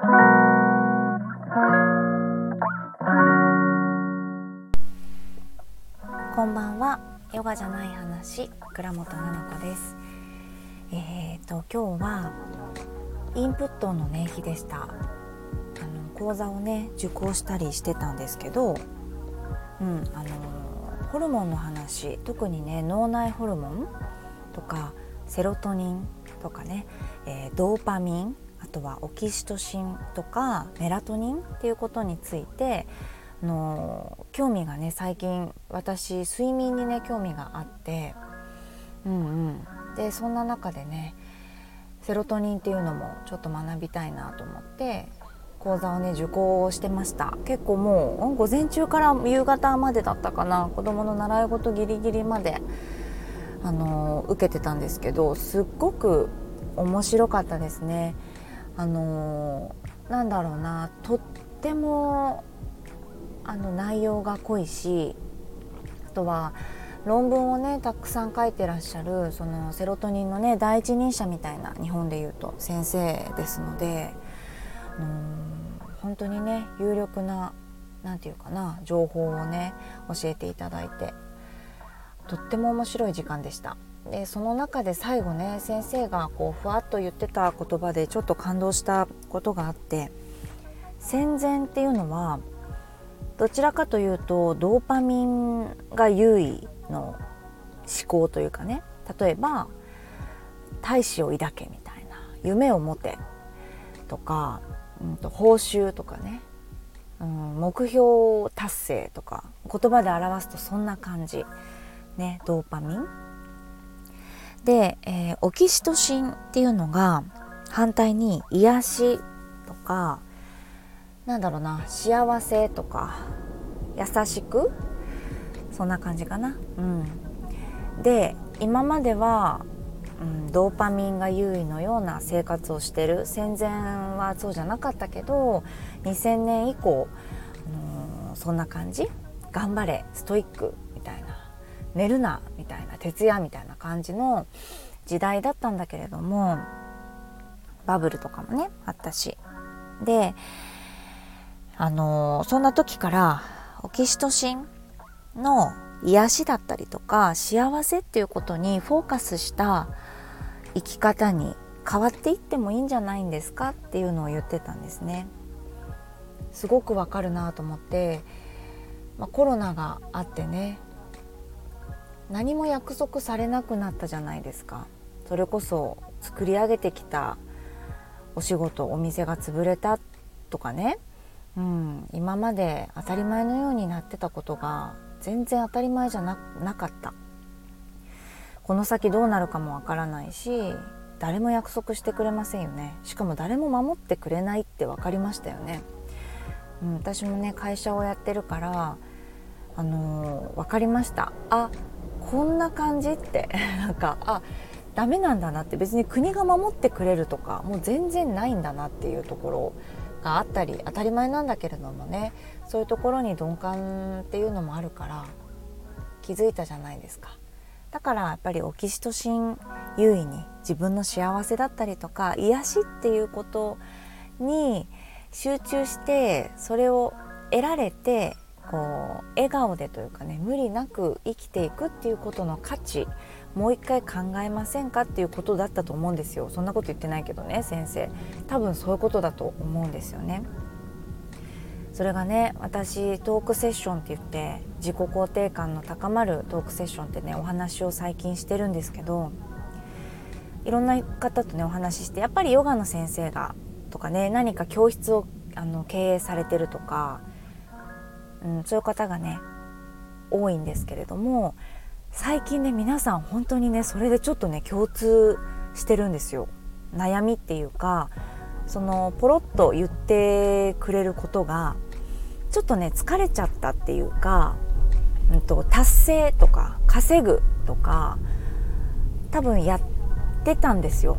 こんばんは。ヨガじゃない話倉本々子です。えーと今日はインプットのね日でした。あの講座をね受講したりしてたんですけどうんあのホルモンの話特にね脳内ホルモンとかセロトニンとかね、えー、ドーパミンあとはオキシトシンとかメラトニンっていうことについての興味がね最近私睡眠にね興味があってうんうん。でそんな中でねセロトニンっていうのもちょっと学びたいなと思って講座をね受講してました。結構もう午前中から夕方までだったかな。子供の習い事ギリギリまであの受けてたんですけどすっごく面白かったですね。あのなんだろうなとってもあの内容が濃いしあとは論文をねたくさん書いてらっしゃるそのセロトニンのね第一人者みたいな日本でいうと先生ですので、うん、本当にね有力な何て言うかな情報をね教えていただいてとっても面白い時間でした。でその中で最後ね先生がこうふわっと言ってた言葉でちょっと感動したことがあって戦前っていうのはどちらかというとドーパミンが優位の思考というかね例えば大志を抱けみたいな夢を持てとか、うんと、報酬とかね、うん、目標達成とか言葉で表すとそんな感じ。ねドーパミン。で、えー、オキシトシンっていうのが反対に癒しとかなんだろうな幸せとか優しくそんな感じかな。うん、で今までは、うん、ドーパミンが優位のような生活をしてる。戦前はそうじゃなかったけど2000年以降、うん、そんな感じ。頑張れ。ストイック。寝るなみたいな徹夜みたいな感じの時代だったんだけれどもバブルとかもねあったしであのそんな時からオキシトシンの癒しだったりとか幸せっていうことにフォーカスした生き方に変わっていってもいいんじゃないんですかっていうのを言ってたんですね。すごくわかるなと思って、まあ、コロナがあってね何も約束されなくなったじゃないですか。それこそ作り上げてきたお仕事お店が潰れたとかね。うん、今まで当たり前のようになってたことが全然当たり前じゃなかった。この先どうなるかもわからないし誰も約束してくれませんよね。しかも誰も守ってくれないって分かりましたよね、うん、私もね会社をやってるからあのー、分かりました。あこんな感じって なんかあダメなんだなって別に国が守ってくれるとかもう全然ないんだなっていうところがあったり当たり前なんだけれどもねそういうところに鈍感っていうのもあるから気づいたじゃないですか。だからやっぱりオキシトシン優位に自分の幸せだったりとか癒しっていうことに集中してそれを得られてこう笑顔でというかね無理なく生きていくっていうことの価値もう一回考えませんかっていうことだったと思うんですよ。そんなこと言ってないけどね先生。多分そういうことだと思うんですよね。それがね私トークセッションって言って自己肯定感の高まるトークセッションってねお話を最近してるんですけどいろんな方とねお話ししてやっぱりヨガの先生がとかね何か教室をあの経営されてるとか、うん、そういう方がね多いんですけれども最近ね皆さん本当にねそれでちょっとね共通してるんですよ。悩みっていうかそのポロッと言ってくれることがちょっとね疲れちゃったっていうか、うんと、達成とか稼ぐとか多分やってたんですよ。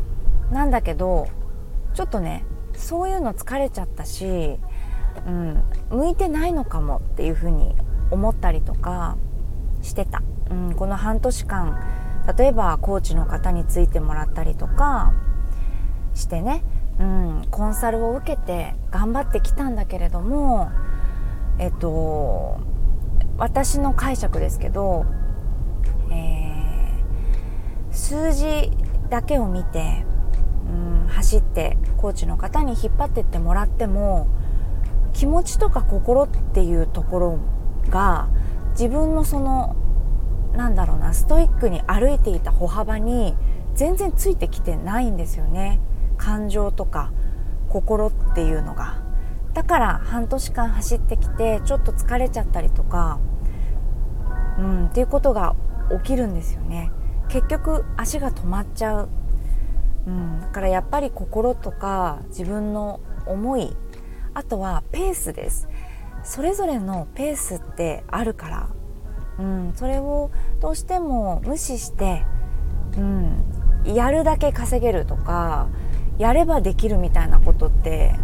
なんだけどちょっとねそういうの疲れちゃったし、うん、向いてないのかもっていうふうに思ったりとかしてた。うん、この半年間例えばコーチの方についてもらったりとかしてね。うん、コンサルを受けて頑張ってきたんだけれどもえっと私の解釈ですけど、えー、数字だけを見て、うん、走ってコーチの方に引っ張ってってもらっても気持ちとか心っていうところが自分のそのなんだろうなストイックに歩いていた歩幅に全然ついてきてないんですよね。感情とか心っていうのが。だから半年間走ってきてちょっと疲れちゃったりとかうんっていうことが起きるんですよね。結局足が止まっちゃう、うん、だからやっぱり心とか自分の思いあとはペースです。それぞれのペースってあるから、うん、それをどうしても無視して、うん、やるだけ稼げるとかやればできるみたいなことって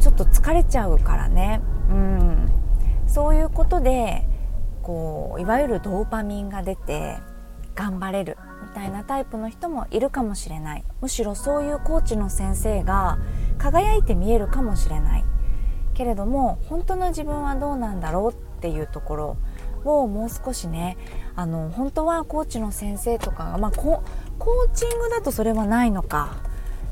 ちょっと疲れちゃうからね、うん、そういうことでこういわゆるドーパミンが出て頑張れるみたいなタイプの人もいるかもしれない。むしろそういうコーチの先生が輝いて見えるかもしれない。けれども本当の自分はどうなんだろうっていうところをもう少しねあの本当はコーチの先生とかが、まあ、コーチングだとそれはないのか。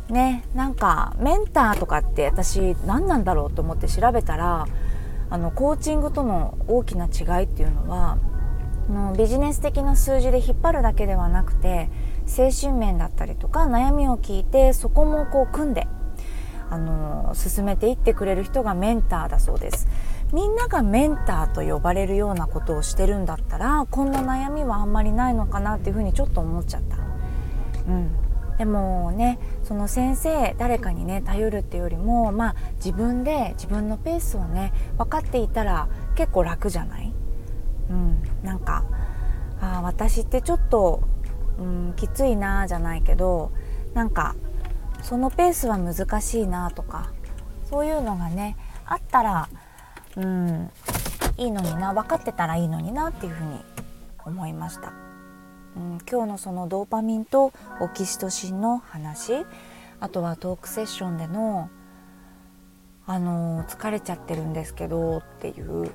ねなんかメンターとかって私何なんだろうと思って調べたらあのコーチングとの大きな違いっていうのはのビジネス的な数字で引っ張るだけではなくて精神面だったりとか悩みを聞いてそこもこう組んであの進めていってくれる人がメンターだそうです。みんながメンターと呼ばれるようなことをしてるんだったらこんな悩みはあんまりないのかなっていうふうにちょっと思っちゃった。うん。でもねその先生誰かにね頼るっていうよりもまあ自分で自分のペースをね分かっていたら結構楽じゃない？うん。なんかあ私ってちょっと、うん、きついなじゃないけどなんかそのペースは難しいなとかそういうのがねあったらうんいいのにな分かってたらいいのになっていうふうに思いました、うん、今日のそのドーパミンとオキシトシンの話あとはトークセッションでのあの疲れちゃってるんですけどっていう、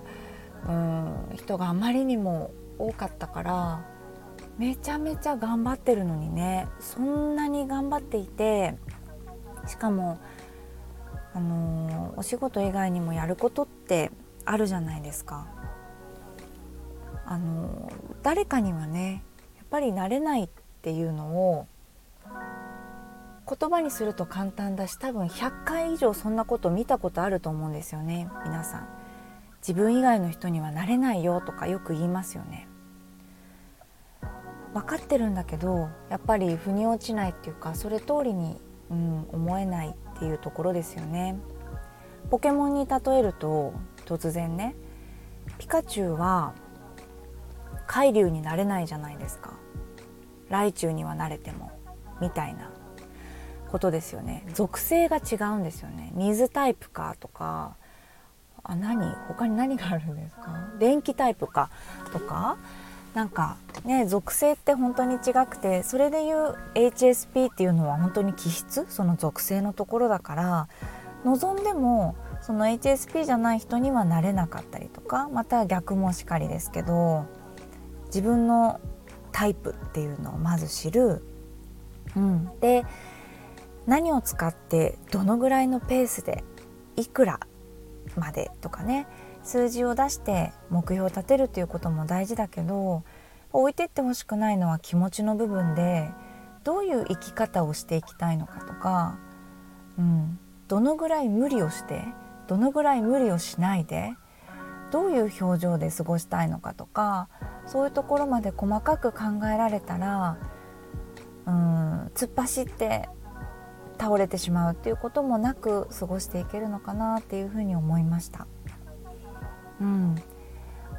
うん、人があまりにも多かったからめちゃめちゃ頑張ってるのにねそんなに頑張っていてしかもあのお仕事以外にもやることってあるじゃないですか。あの誰かにはねやっぱり慣れないっていうのを言葉にすると簡単だし多分100回以上そんなこと見たことあると思うんですよね皆さん自分以外の人にはなれないよとかよく言いますよね分かってるんだけどやっぱり腑に落ちないっていうかそれ通りにうん、思えないっていうところですよね。ポケモンに例えると突然ねピカチュウは海竜になれないじゃないですか。ライチュウにはなれてもみたいなことですよね。属性が違うんですよね。水タイプかとかあ何？他に何があるんですか？電気タイプかとかなんかね属性って本当に違くてそれでいう HSP っていうのは本当に気質？その属性のところだから望んでもその HSP じゃない人にはなれなかったりとかまた逆もしかりですけど自分のタイプっていうのをまず知る、うん、で何を使ってどのぐらいのペースでいくらまでとかね。数字を出して目標を立てるっていうことも大事だけど置いてってほしくないのは気持ちの部分でどういう生き方をしていきたいのかとか、うん、どのぐらい無理をしてどのぐらい無理をしないでどういう表情で過ごしたいのかとかそういうところまで細かく考えられたら、うん、突っ走って倒れてしまうっていうこともなく過ごしていけるのかなっていうふうに思いました。うん、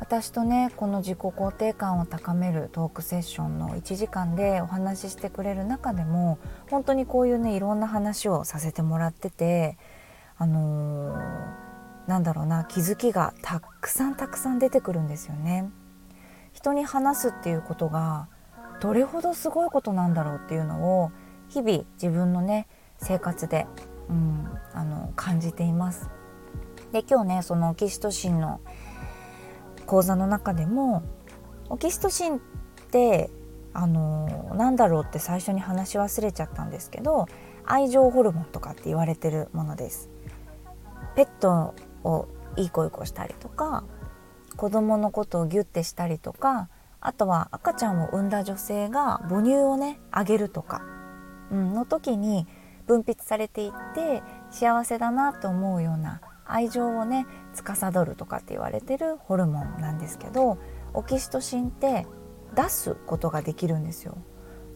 私とねこの自己肯定感を高めるトークセッションの1時間でお話ししてくれる中でも本当にこういうねいろんな話をさせてもらっててあのー、なんだろうな気づきがたくさんたくさん出てくるんですよね。人に話すっていうことがどれほどすごいことなんだろうっていうのを日々自分のね生活で、うん、あの感じています。で今日ねそのオキシトシンの講座の中でもオキシトシンってあのなんだろうって最初に話し忘れちゃったんですけど愛情ホルモンとかって言われてるものです。ペットをいい子いい子したりとか子供のことをギュッてしたりとかあとは赤ちゃんを産んだ女性が母乳をねあげるとか、うん、の時に分泌されていって幸せだなと思うような愛情をね司るとかって言われてるホルモンなんですけどオキシトシンって出すことができるんですよ。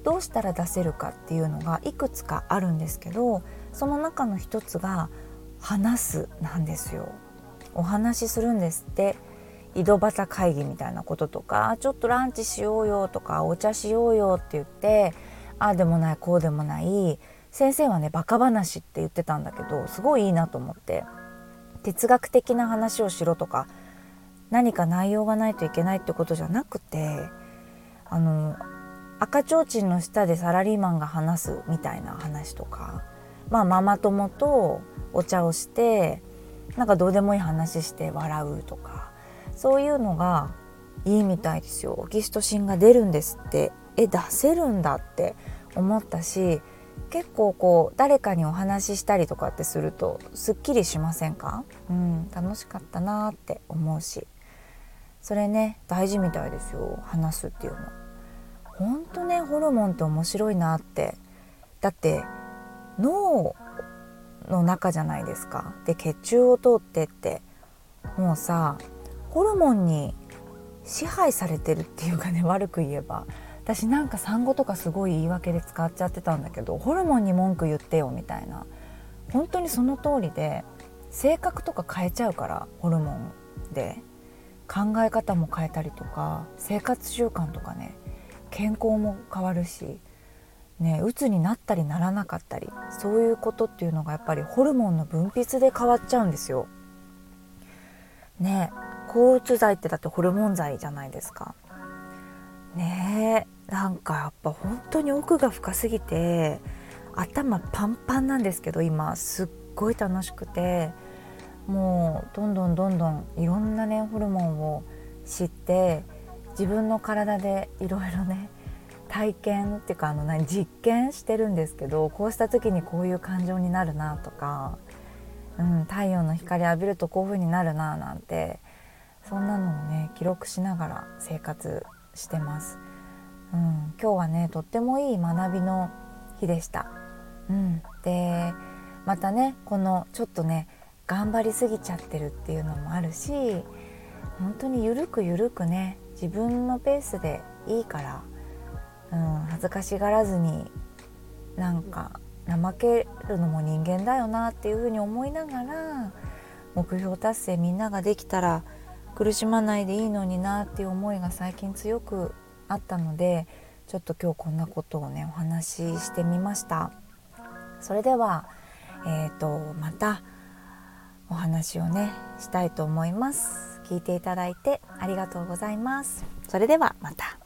どうしたら出せるかっていうのがいくつかあるんですけどその中の一つが話すなんですよ。お話しするんですって井戸端会議みたいなこととかちょっとランチしようよとかお茶しようよって言ってああでもないこうでもない先生はねバカ話って言ってたんだけどすごいいいなと思って哲学的な話をしろとか何か内容がないといけないってことじゃなくてあの赤ちょうちんの下でサラリーマンが話すみたいな話とかまあママ友とお茶をしてなんかどうでもいい話して笑うとかそういうのがいいみたいですよ。オキシトシンが出るんですってえ出せるんだって思ったし結構こう誰かにお話ししたりとかってするとすっきりしませんか？うん楽しかったなって思うし。それね大事みたいですよ話すっていうの。ほんとねホルモンって面白いなって。だって脳の中じゃないですか。で血中を通ってって。もうさホルモンに支配されてるっていうかね悪く言えば。私なんか産後とかすごい言い訳で使っちゃってたんだけどホルモンに文句言ってよみたいな本当にその通りで性格とか変えちゃうからホルモンで考え方も変えたりとか生活習慣とかね健康も変わるしね鬱になったりならなかったりそういうことっていうのがやっぱりホルモンの分泌で変わっちゃうんですよ。ね抗うつ剤ってだってホルモン剤じゃないですか。ねなんかやっぱ本当に奥が深すぎて頭パンパンなんですけど今すっごい楽しくてもうどんどんどんどんいろんなねホルモンを知って自分の体でいろいろね体験っていうかあの何実験してるんですけどこうした時にこういう感情になるなとか、うん、太陽の光浴びるとこういう風になるななんてそんなのをね記録しながら生活してます。うん、今日はねとってもいい学びの日でした。うん、でまたねこのちょっとね頑張りすぎちゃってるっていうのもあるし本当にゆるくゆるくね自分のペースでいいから、うん、恥ずかしがらずになんか怠けるのも人間だよなっていうふうに思いながら目標達成みんなができたら苦しまないでいいのになっていう思いが最近強くあったのでちょっと今日こんなことをねお話ししてみました。それではえーと、またお話をねしたいと思います。聞いていただいてありがとうございます。それではまた。